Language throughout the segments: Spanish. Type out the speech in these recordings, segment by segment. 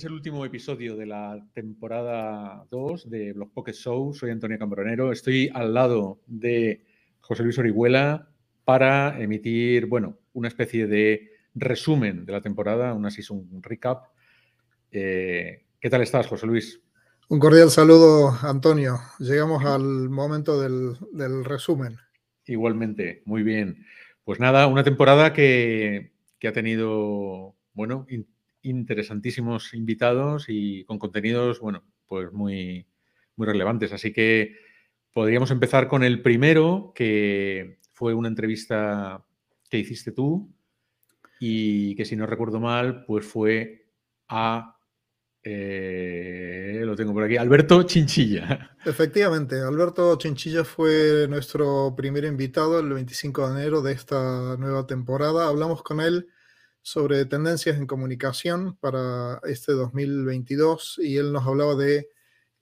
Es el último episodio de la temporada 2 de Blog Pocket Show. Soy Antonio Cambronero. Estoy al lado de José Luis Orihuela para emitir, bueno, una especie de resumen de la temporada, una un recap. Eh, ¿Qué tal estás, José Luis? Un cordial saludo, Antonio. Llegamos al momento del, resumen. Igualmente, muy bien. Pues nada, una temporada que, que ha tenido, bueno, interesantísimos invitados y con contenidos, bueno, pues muy, muy relevantes. Así que podríamos empezar con el primero, que fue una entrevista que hiciste tú y que si no recuerdo mal, pues fue a... Eh, lo tengo por aquí, Alberto Chinchilla. Efectivamente, Alberto Chinchilla fue nuestro primer invitado el 25 de enero de esta nueva temporada. Hablamos con él sobre tendencias en comunicación para este 2022 y él nos hablaba de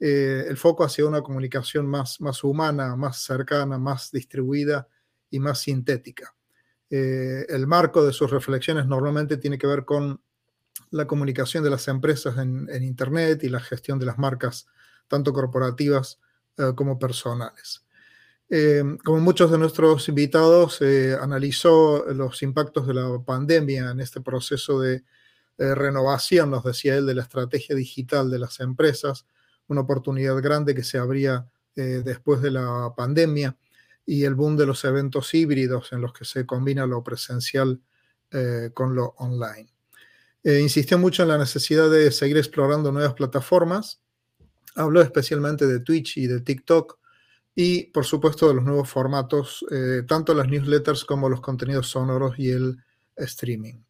eh, el foco hacia una comunicación más, más humana, más cercana, más distribuida y más sintética. Eh, el marco de sus reflexiones normalmente tiene que ver con la comunicación de las empresas en, Internet y la gestión de las marcas, tanto corporativas eh, como personales. Eh, como muchos de nuestros invitados, eh, analizó los impactos de la pandemia en este proceso de renovación, nos decía él, de la estrategia digital de las empresas, una oportunidad grande que se abría eh, después de la pandemia y el boom de los eventos híbridos en los que se combina lo presencial con lo online. insistió mucho en la necesidad de seguir explorando nuevas plataformas. Habló especialmente de Twitch y de TikTok y por supuesto de los nuevos formatos, eh, tanto las newsletters como los contenidos sonoros y el streaming.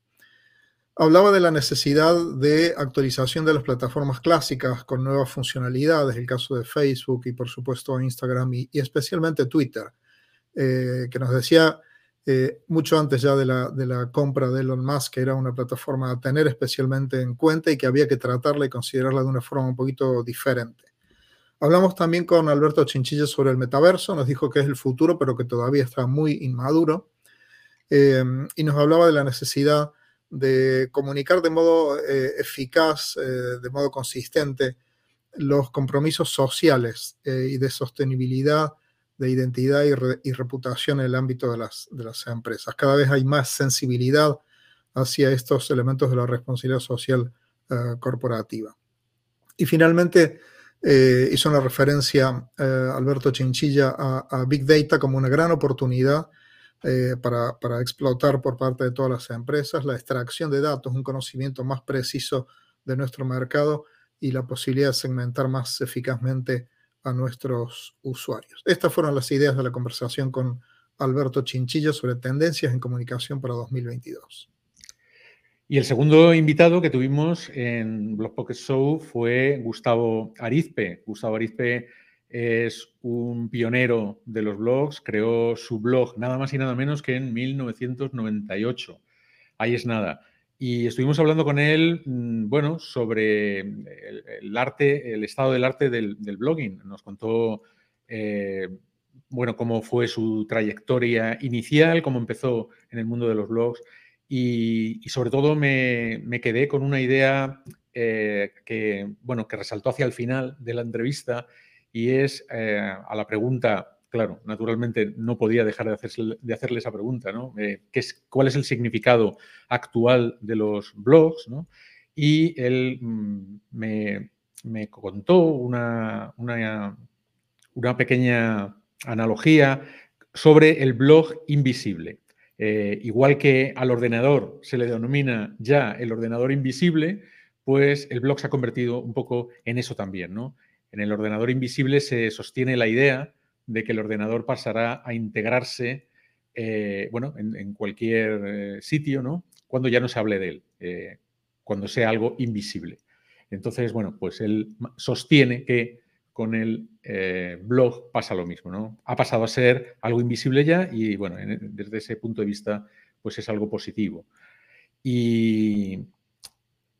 Hablaba de la necesidad de actualización de las plataformas clásicas con nuevas funcionalidades, el caso de Facebook y por supuesto Instagram y, especialmente Twitter, eh, que nos decía eh, mucho antes ya de la, de la, compra de Elon Musk, que era una plataforma a tener especialmente en cuenta y que había que tratarla y considerarla de una forma un poquito diferente. Hablamos también con Alberto Chinchilla sobre el metaverso, nos dijo que es el futuro, pero que todavía está muy inmaduro. Em, y nos hablaba de la necesidad de comunicar de modo eh, eficaz, eh, de modo consistente, los compromisos sociales eh, y de sostenibilidad, de identidad y, reputación en el ámbito de las, de las empresas. Cada vez hay más sensibilidad hacia estos elementos de la responsabilidad social corporativa. Y finalmente, eh, hizo una referencia eh, Alberto Chinchilla a, Big Data como una gran oportunidad eh, para, para, explotar por parte de todas las empresas la extracción de datos, un conocimiento más preciso de nuestro mercado y la posibilidad de segmentar más eficazmente a nuestros usuarios. Estas fueron las ideas de la conversación con Alberto Chinchilla sobre tendencias en comunicación para 2022. Y el segundo invitado que tuvimos en Blog Pocket Show fue Gustavo Arizpe. Gustavo Arizpe es un pionero de los blogs, creó su blog nada más y nada menos que en 1998. Ahí es nada. Y estuvimos hablando con él, mm, bueno, sobre el, arte, el estado del arte del, blogging. Nos contó, eh, bueno, cómo fue su trayectoria inicial, cómo empezó en el mundo de los blogs y, sobre todo me, quedé con una idea eh, que, bueno, que resaltó hacia el final de la entrevista y es eh, a la pregunta, claro, naturalmente no podía dejar de, de hacerle esa pregunta, ¿no? Eh, es, ¿Cuál es el significado actual de los blogs? Y él mm, me, contó una, una, una pequeña analogía sobre el blog invisible. Eh, igual que al ordenador se le denomina ya el ordenador invisible, pues el blog se ha convertido un poco en eso también, ¿no? En el ordenador invisible se sostiene la idea de que el ordenador pasará a integrarse, eh, bueno, en, cualquier eh, sitio, ¿no? Cuando ya no se hable de él, cuando sea algo invisible. Entonces, bueno, pues él sostiene que con el eh, blog pasa lo mismo, ¿no? Ha pasado a ser algo invisible ya y, bueno, desde ese punto de vista, pues es algo positivo. Y,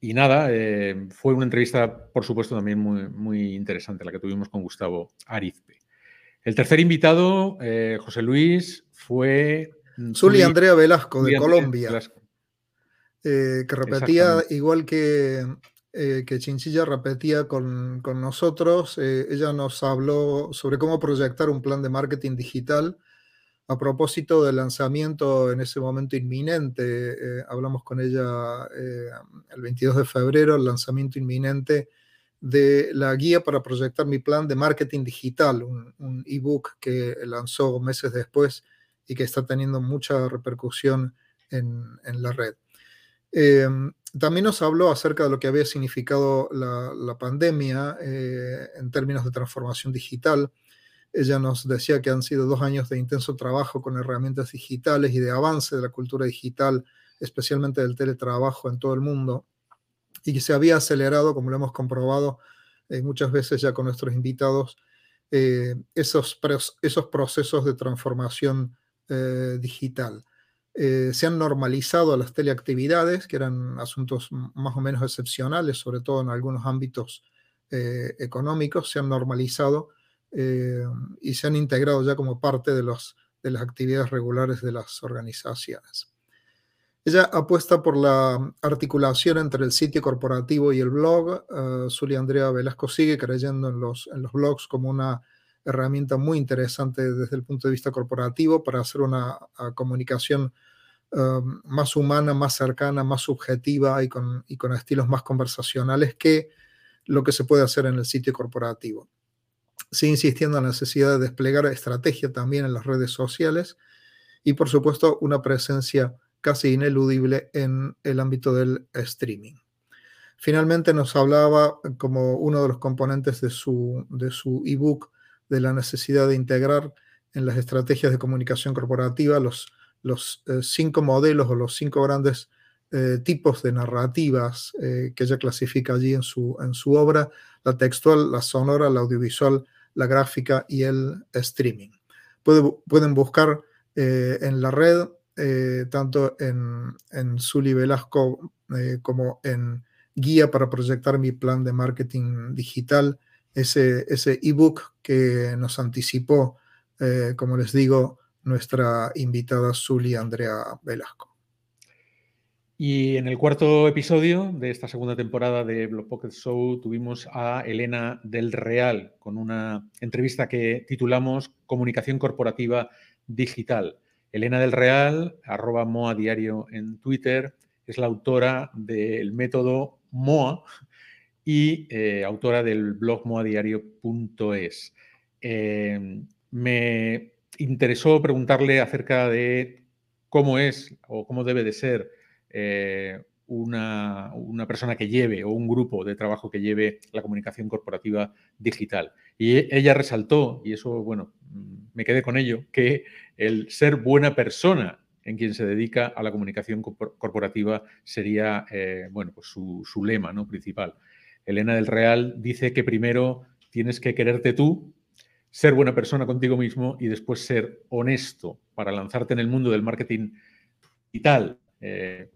nada, eh, fue una entrevista, por supuesto, también muy, muy, interesante la que tuvimos con Gustavo Arizpe. El tercer invitado, eh, José Luis, fue... Zuli Andrea Velasco, de Colombia, que repetía, igual que eh, que Chinchilla repetía con, nosotros. Eh, ella nos habló sobre cómo proyectar un plan de marketing digital a propósito del lanzamiento en ese momento inminente. hablamos con ella el 22 de febrero, el lanzamiento inminente de la guía para proyectar mi plan de marketing digital, un, ebook que lanzó meses después y que está teniendo mucha repercusión en, la red. Em, también nos habló acerca de lo que había significado la, pandemia eh, en términos de transformación digital. Ella nos decía que han sido dos años de intenso trabajo con herramientas digitales y de avance de la cultura digital, especialmente del teletrabajo en todo el mundo y que se había acelerado, como lo hemos comprobado eh, muchas veces ya con nuestros invitados, eh, esos, esos procesos de transformación eh, se han normalizado las teleactividades, que eran asuntos más o menos excepcionales, sobre todo en algunos ámbitos económicos, se han normalizado y se han integrado ya como parte de, de las actividades regulares de las organizaciones. Ella apuesta por la articulación entre el sitio corporativo y el blog. Uh, Andrea Velasco sigue creyendo en los, en los blogs como una herramienta muy interesante desde el punto de vista corporativo para hacer una comunicación um, más humana, más cercana, más subjetiva y con, y con estilos más conversacionales que lo que se puede hacer en el sitio corporativo. Sigue insistiendo en la necesidad de desplegar estrategia también en las redes sociales y, por supuesto, una presencia casi ineludible en el ámbito del streaming. Finalmente nos hablaba como uno de los componentes de su, de su ebook de la necesidad de integrar en las estrategias de comunicación corporativa los, los eh, cinco modelos o los cinco grandes eh, tipos de narrativas eh, que ella clasifica allí en su, en su obra, la textual, la sonora, la audiovisual, la gráfica y el streaming. pueden buscar en la red tanto en, en Zuli Velasco como en Guía para proyectar mi plan de marketing digital, ese ebook que nos anticipó, eh, como les digo, nuestra invitada Zuli Andrea Velasco. Y en el cuarto episodio de esta segunda temporada de Blog Pocket Show tuvimos a Elena del Real con una entrevista que titulamos Comunicación Corporativa Digital. Elena del Real, arroba MOA Diario en Twitter, es la autora del método MOA y eh, autora del blog moadiario.es. Eh, me interesó preguntarle acerca de cómo es o cómo debe de ser eh, una, una, persona que lleve o un grupo de trabajo que lleve la comunicación corporativa digital. Y ella resaltó, y eso, bueno, me quedé con ello, que el ser buena persona en quien se dedica a la comunicación corporativa sería, eh, bueno, pues su, lema ¿no? principal. Elena del Real dice que primero tienes que quererte tú, ser buena persona contigo mismo y después ser honesto para lanzarte en el mundo del marketing digital. Eh,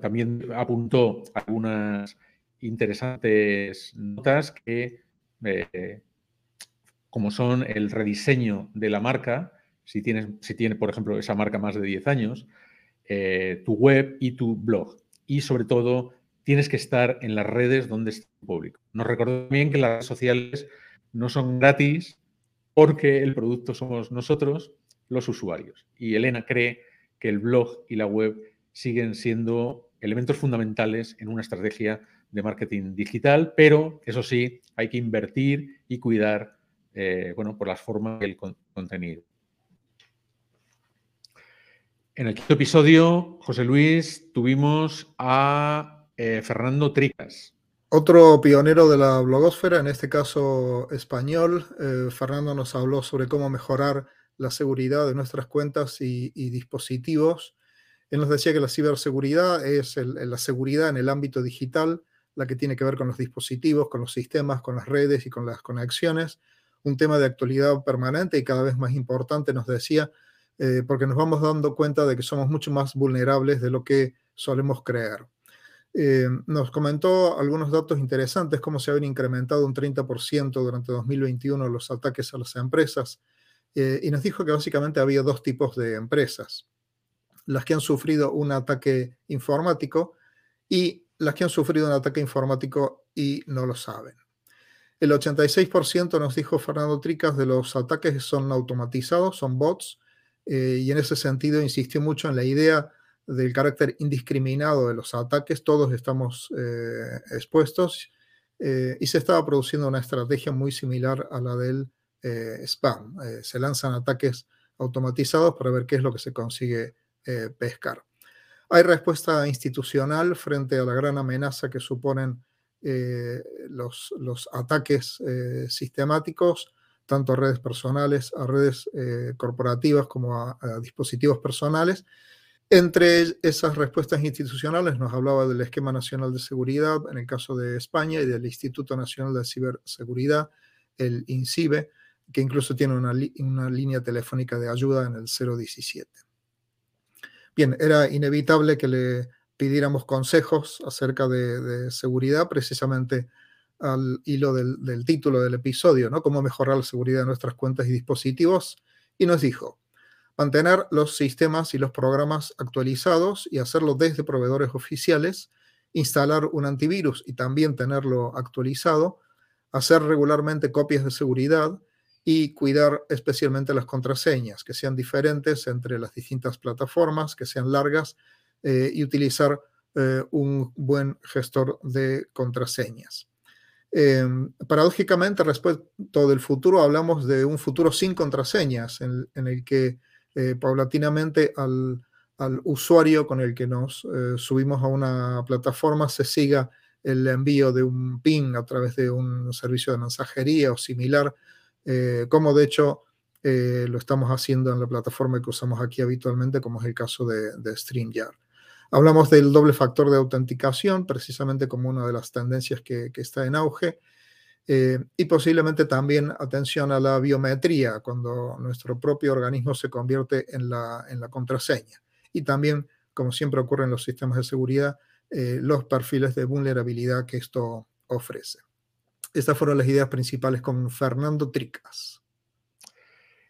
también apuntó algunas interesantes notas que eh, como son el rediseño de la marca, si, tienes, si tiene, por ejemplo, esa marca más de 10 años, eh, tu web y tu blog. Y sobre todo, tienes que estar en las redes donde está tu público. Nos recordamos bien que las redes sociales no son gratis porque el producto somos nosotros, los usuarios. Y Elena cree que el blog y la web siguen siendo elementos fundamentales en una estrategia de marketing digital, pero eso sí, hay que invertir y cuidar eh, bueno, por las formas del contenido. En el quinto episodio, José Luis, tuvimos a eh, Fernando Tricas. Otro pionero de la blogosfera, en este caso español, eh, Fernando nos habló sobre cómo mejorar la seguridad de nuestras cuentas y, dispositivos. Él nos decía que la ciberseguridad es la seguridad en el ámbito digital, la que tiene que ver con los dispositivos, con los sistemas, con las redes y con las conexiones un tema de actualidad permanente y cada vez más importante, nos decía, eh, porque nos vamos dando cuenta de que somos mucho más vulnerables de lo que solemos creer. Eh, nos comentó algunos datos interesantes, cómo se habían incrementado un 30% durante 2021 los ataques a las empresas, eh, y nos dijo que básicamente había dos tipos de empresas, las que han sufrido un ataque informático y las que han sufrido un ataque informático y no lo saben. El 86% nos dijo Fernando Tricas de los ataques son automatizados, son bots, eh, y en ese sentido insistió mucho en la idea del carácter indiscriminado de los ataques, todos estamos eh, expuestos, eh, y se estaba produciendo una estrategia muy similar a la del spam. se lanzan ataques automatizados para ver qué es lo que se consigue pescar. Hay respuesta institucional frente a la gran amenaza que suponen eh, los, los, ataques eh, sistemáticos, tanto a redes personales, a redes eh, corporativas como a, dispositivos personales. Entre esas respuestas institucionales nos hablaba del Esquema Nacional de Seguridad en el caso de España y del Instituto Nacional de Ciberseguridad, el INCIBE, que incluso tiene una, línea telefónica de ayuda en el 017. Bien, era inevitable que le pidiéramos consejos acerca de, seguridad, precisamente al hilo del, título del episodio, ¿no? Cómo mejorar la seguridad de nuestras cuentas y dispositivos. Y nos dijo, mantener los sistemas y los programas actualizados y hacerlo desde proveedores oficiales, instalar un antivirus y también tenerlo actualizado, hacer regularmente copias de seguridad, y cuidar especialmente las contraseñas, que sean diferentes entre las distintas plataformas, que sean largas eh, y utilizar eh, un buen gestor de contraseñas. Em, paradójicamente, respecto del futuro, hablamos de un futuro sin contraseñas, en, el que eh, paulatinamente al, al, usuario con el que nos subimos a una plataforma se siga el envío de un PIN a través de un servicio de mensajería o similar eh, como de hecho eh, lo estamos haciendo en la plataforma que usamos aquí habitualmente, como es el caso de StreamYard. Hablamos del doble factor de autenticación, precisamente como una de las tendencias que, está en auge, eh, y posiblemente también atención a la biometría, cuando nuestro propio organismo se convierte en la, en la contraseña. Y también, como siempre ocurre en los sistemas de seguridad, los perfiles de vulnerabilidad que esto ofrece. Estas fueron las ideas principales con Fernando Tricas.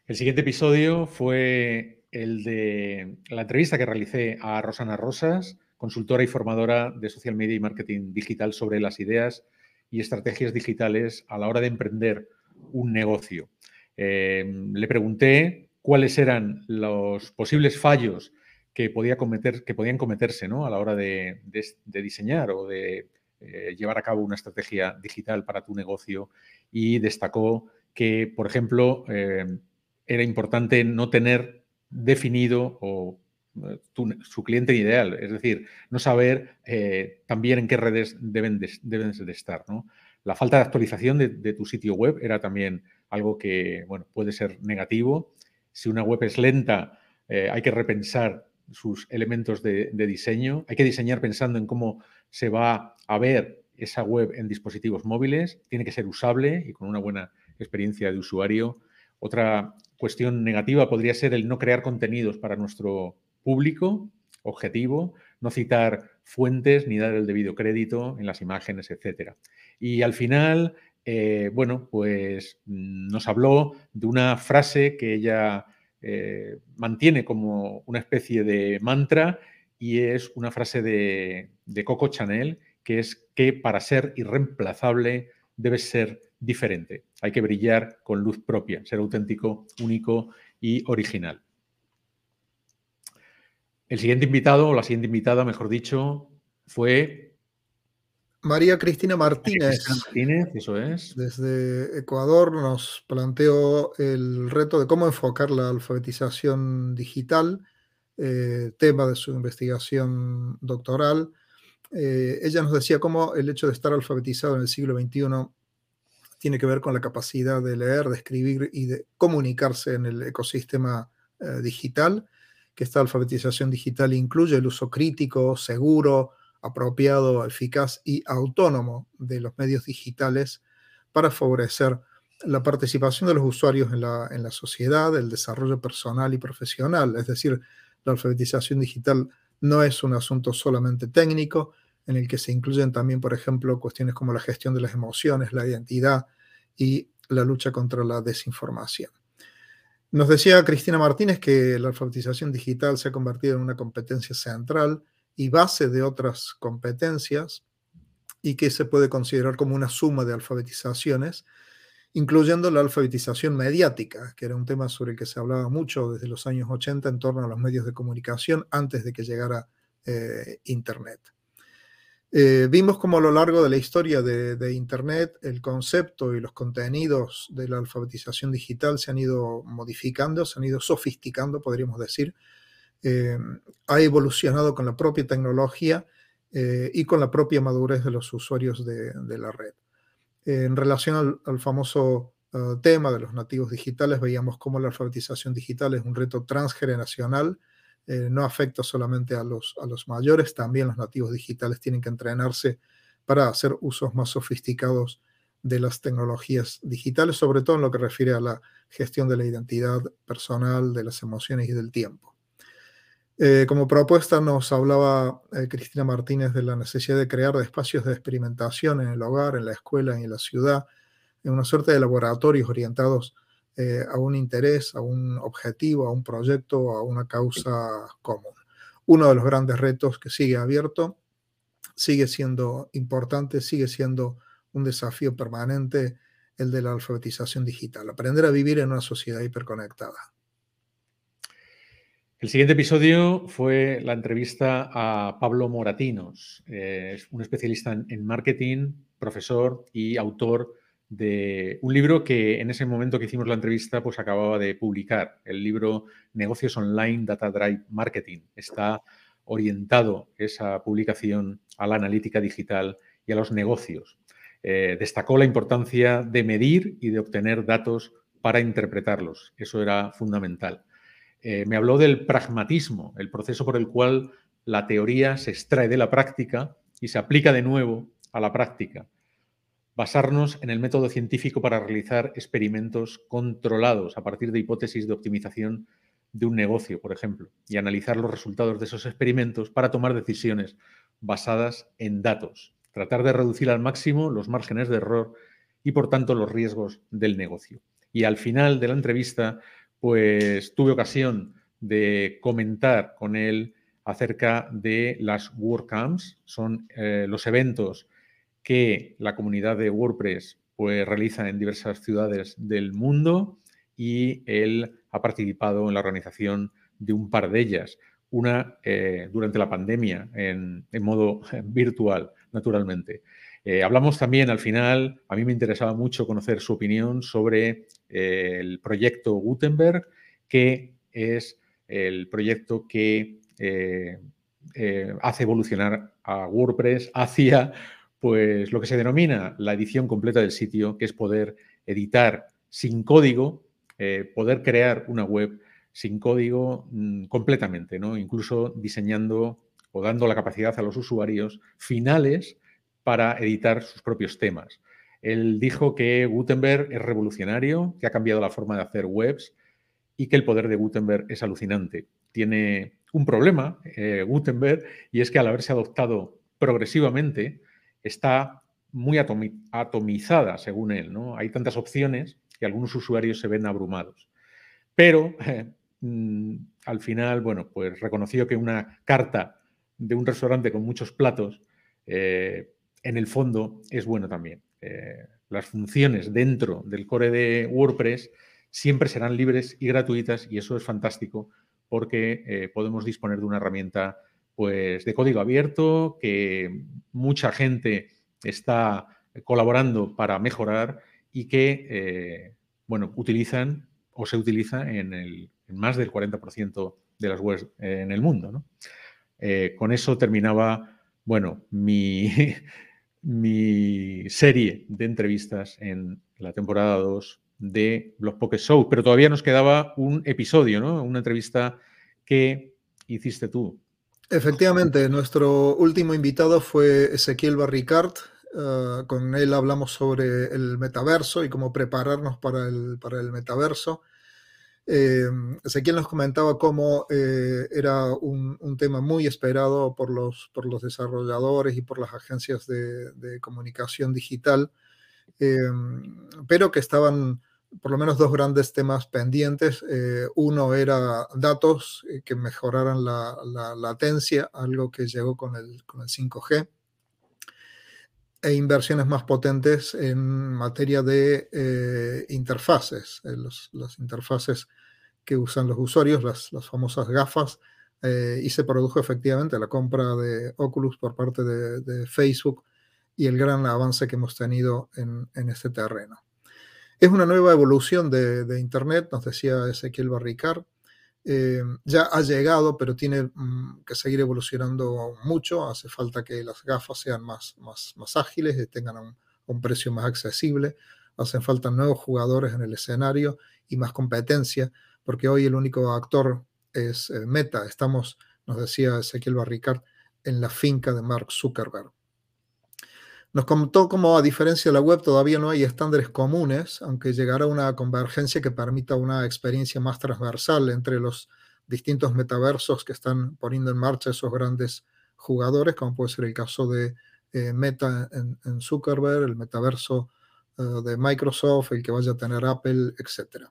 El siguiente episodio fue el de la entrevista que realicé a Rosana Rosas, consultora y formadora de social media y marketing digital sobre las ideas y estrategias digitales a la hora de emprender un negocio. Em, le pregunté cuáles eran los posibles fallos que, podía cometer, que podían cometerse ¿no? a la hora de diseñar o de eh, llevar a cabo una estrategia digital para tu negocio y destacó que, por ejemplo, eh, era importante no tener definido o eh, su cliente ideal, es decir, no saber también en qué redes deben de, deben de estar. La falta de actualización de, tu sitio web era también algo que bueno, puede ser negativo. Si una web es lenta, hay que repensar sus elementos de, diseño. Hay que diseñar pensando en cómo se va a ver esa web en dispositivos móviles. Tiene que ser usable y con una buena experiencia de usuario. Otra cuestión negativa podría ser el no crear contenidos para nuestro público objetivo, no citar fuentes ni dar el debido crédito en las imágenes, etc. Y al final, eh, bueno, pues mm, nos habló de una frase que ella eh, mantiene como una especie de mantra y es una frase de, Coco Chanel que es que para ser irreemplazable debes ser diferente. Hay que brillar con luz propia, ser auténtico, único y original. El siguiente invitado, o la siguiente invitada, mejor dicho, fue María Cristina Martínez. eso es. Desde Ecuador nos planteó el reto de cómo enfocar la alfabetización digital, eh, tema de su investigación doctoral. Eh, ella nos decía cómo el hecho de estar alfabetizado en el siglo XXI tiene que ver con la capacidad de leer, de escribir y de comunicarse en el ecosistema eh, digital, que esta alfabetización digital incluye el uso crítico, seguro, apropiado, eficaz y autónomo de los medios digitales para favorecer la participación de los usuarios en la, sociedad, el desarrollo personal y profesional. Es decir, la alfabetización digital no es un asunto solamente técnico, en el que se incluyen también, por ejemplo, cuestiones como la gestión de las emociones, la identidad y la lucha contra la desinformación. Nos decía Cristina Martínez que la alfabetización digital se ha convertido en una competencia central y base de otras competencias y que se puede considerar como una suma de alfabetizaciones, incluyendo la alfabetización mediática, que era un tema sobre el que se hablaba mucho desde los años 80 en torno a los medios de comunicación antes de que llegara eh, Internet. Eh, vimos como a lo largo de la historia de, Internet el concepto y los contenidos de la alfabetización digital se han ido modificando, se han ido sofisticando, podríamos decir. Eh, ha evolucionado con la propia tecnología eh, y con la propia madurez de los usuarios de, la red. en relación al, famoso tema de los nativos digitales, veíamos cómo la alfabetización digital es un reto transgeneracional eh, no afecta solamente a los, a los mayores, también los nativos digitales tienen que entrenarse para hacer usos más sofisticados de las tecnologías digitales, sobre todo en lo que refiere a la gestión de la identidad personal, de las emociones y del tiempo. Eh, como propuesta nos hablaba eh, Cristina Martínez de la necesidad de crear espacios de experimentación en el hogar, en la escuela y en la ciudad, en una suerte de laboratorios orientados eh, a un interés, a un objetivo, a un proyecto, a una causa común. Uno de los grandes retos que sigue abierto, sigue siendo importante, sigue siendo un desafío permanente el de la alfabetización digital, aprender a vivir en una sociedad hiperconectada. El siguiente episodio fue la entrevista a Pablo Moratinos, eh, un especialista en marketing, profesor y autor de un libro que en ese momento que hicimos la entrevista pues acababa de publicar, el libro Negocios Online Data Drive Marketing. Está orientado esa publicación a la analítica digital y a los negocios. Eh, destacó la importancia de medir y de obtener datos para interpretarlos. Eso era fundamental. Eh, me habló del pragmatismo, el proceso por el cual la teoría se extrae de la práctica y se aplica de nuevo a la práctica basarnos en el método científico para realizar experimentos controlados a partir de hipótesis de optimización de un negocio, por ejemplo, y analizar los resultados de esos experimentos para tomar decisiones basadas en datos. Tratar de reducir al máximo los márgenes de error y, por tanto, los riesgos del negocio. Y al final de la entrevista, pues tuve ocasión de comentar con él acerca de las WordCamps, son eh, los eventos que la comunidad de WordPress pues, realiza en diversas ciudades del mundo y él ha participado en la organización de un par de ellas. Una eh, durante la pandemia en, modo virtual, naturalmente. Eh, hablamos también al final, a mí me interesaba mucho conocer su opinión sobre eh, el proyecto Gutenberg, que es el proyecto que hace evolucionar a WordPress hacia pues lo que se denomina la edición completa del sitio, que es poder editar sin código, eh, poder crear una web sin código mm, completamente, ¿no? Incluso diseñando o dando la capacidad a los usuarios finales para editar sus propios temas. Él dijo que Gutenberg es revolucionario, que ha cambiado la forma de hacer webs y que el poder de Gutenberg es alucinante. Tiene un problema, eh, Gutenberg, y es que al haberse adoptado progresivamente, está muy atomizada, según él. ¿no? Hay tantas opciones que algunos usuarios se ven abrumados. Pero mm, al final, bueno, pues reconoció que una carta de un restaurante con muchos platos, eh, en el fondo es bueno también. Eh, las funciones dentro del core de WordPress siempre serán libres y gratuitas y eso es fantástico porque eh, podemos disponer de una herramienta pues, de código abierto que mucha gente está colaborando para mejorar y que, eh, bueno, utilizan o se utiliza en, el, más del 40% de las webs en el mundo. Eh, con eso terminaba, bueno, mi, mi serie de entrevistas en la temporada 2 de Blog Pocket Show, pero todavía nos quedaba un episodio, ¿no? Una entrevista que hiciste tú Efectivamente, nuestro último invitado fue Ezequiel Barricart. Ah, con él hablamos sobre el metaverso y cómo prepararnos para el, para el metaverso. Eh, Ezequiel nos comentaba cómo eh, era un, tema muy esperado por los, por los desarrolladores y por las agencias de, comunicación digital, eh, pero que estaban por lo menos dos grandes temas pendientes. Eh, uno era datos que mejoraran la, latencia, algo que llegó con el, con el 5G, e inversiones más potentes en materia de interfaces, las interfaces que usan los usuarios, las, las famosas gafas, y se produjo efectivamente la compra de Oculus por parte de, Facebook y el gran avance que hemos tenido en, en este terreno. Es una nueva evolución de, Internet, nos decía Ezequiel Barricar. Eh, ya ha llegado, pero tiene mm, que seguir evolucionando mucho. Hace falta que las gafas sean más, más, más ágiles, y tengan un, un precio más accesible. Hacen falta nuevos jugadores en el escenario y más competencia, porque hoy el único actor es eh, Meta. Estamos, nos decía Ezequiel Barricar, en la finca de Mark Zuckerberg. Nos contó cómo, a diferencia de la web, todavía no hay estándares comunes, aunque llegará una convergencia que permita una experiencia más transversal entre los distintos metaversos que están poniendo en marcha esos grandes jugadores, como puede ser el caso de eh, Meta en, Zuckerberg, el metaverso eh, de Microsoft, el que vaya a tener Apple, etc.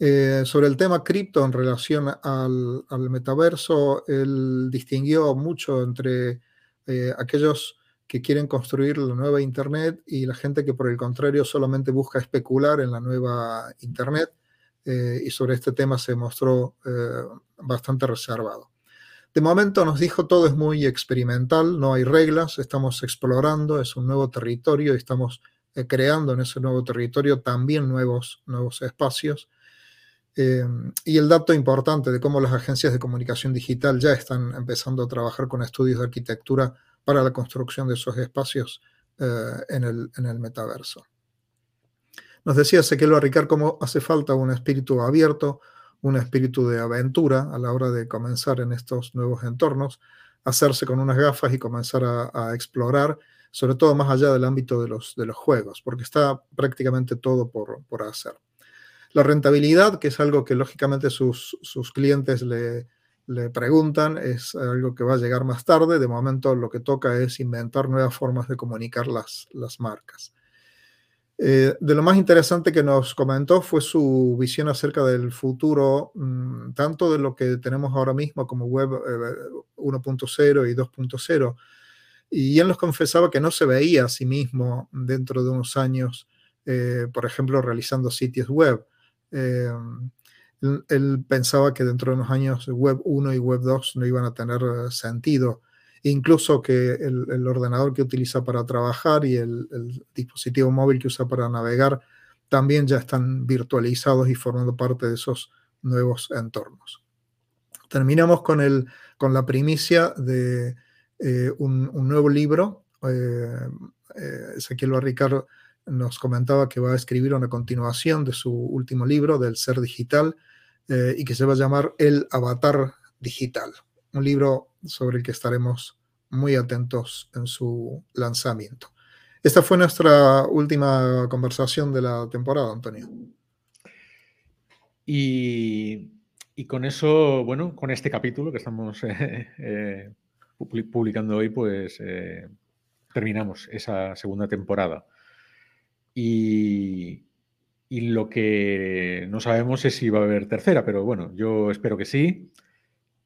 Eh, sobre el tema cripto en relación al, al, metaverso, él distinguió mucho entre aquellos que quieren construir la nueva Internet y la gente que por el contrario solamente busca especular en la nueva Internet eh, y sobre este tema se mostró eh, bastante reservado. De momento nos dijo todo es muy experimental, no hay reglas, estamos explorando, es un nuevo territorio y estamos eh, creando en ese nuevo territorio también nuevos, nuevos espacios. y el dato importante de cómo las agencias de comunicación digital ya están empezando a trabajar con estudios de arquitectura para la construcción de esos espacios eh, en, el, metaverso. Nos decía Ezequiel Ricard cómo hace falta un espíritu abierto, un espíritu de aventura a la hora de comenzar en estos nuevos entornos, hacerse con unas gafas y comenzar a, explorar, sobre todo más allá del ámbito de los, de los juegos, porque está prácticamente todo por, por hacer. La rentabilidad, que es algo que lógicamente sus, sus clientes le, le preguntan, es algo que va a llegar más tarde. De momento lo que toca es inventar nuevas formas de comunicar las, las marcas. Eh, de lo más interesante que nos comentó fue su visión acerca del futuro, mm, tanto de lo que tenemos ahora mismo como Web 1.0 eh, y 2.0. Y él nos confesaba que no se veía a sí mismo dentro de unos años, eh, por ejemplo, realizando sitios web él pensaba que dentro de unos años Web 1 y Web 2 no iban a tener eh, sentido. Incluso que el, ordenador que utiliza para trabajar y el, dispositivo móvil que usa para navegar también ya están virtualizados y formando parte de esos nuevos entornos. Terminamos con, el, con la primicia de eh, un, nuevo libro. Eh, eh, Ezequiel Barricar nos comentaba que va a escribir una continuación de su último libro, del ser digital, eh, y que se va a llamar El Avatar Digital, un libro sobre el que estaremos muy atentos en su lanzamiento. Esta fue nuestra última conversación de la temporada, Antonio. Y, con eso, bueno, con este capítulo que estamos eh, eh, publicando hoy, pues terminamos esa segunda temporada. Y, y lo que no sabemos es si va a haber tercera, pero bueno, yo espero que sí.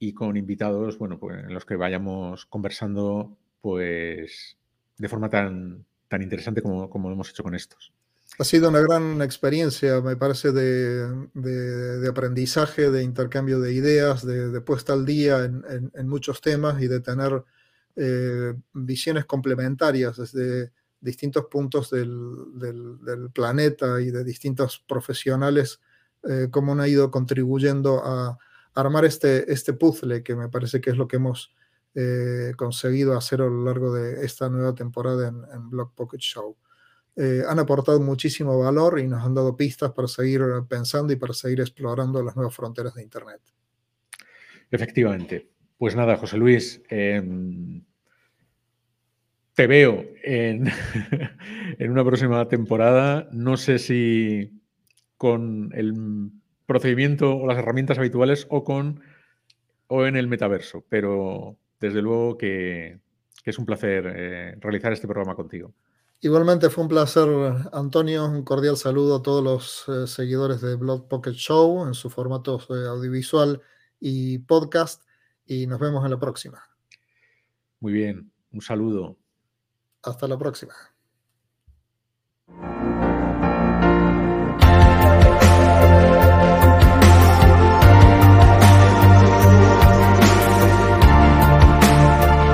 Y con invitados, bueno, pues en los que vayamos conversando, pues de forma tan, tan interesante como, como hemos hecho con estos. Ha sido una gran experiencia, me parece, de, aprendizaje, de intercambio de ideas, de, puesta al día en, muchos temas y de tener eh, visiones complementarias desde distintos puntos del, planeta y de distintos profesionales, eh, cómo han ido contribuyendo a armar este, este puzzle, que me parece que es lo que hemos eh, conseguido hacer a lo largo de esta nueva temporada en, en Block Pocket Show. Eh, han aportado muchísimo valor y nos han dado pistas para seguir pensando y para seguir explorando las nuevas fronteras de Internet. Efectivamente. Pues nada, José Luis, em, te veo en, una próxima temporada. No sé si con el procedimiento o las herramientas habituales o con o en el metaverso, pero desde luego que, es un placer eh, realizar este programa contigo. Igualmente fue un placer, Antonio. Un cordial saludo a todos los eh, seguidores de Blood Pocket Show en su formato eh, audiovisual y podcast. Y nos vemos en la próxima. Muy bien, un saludo. Hasta la próxima.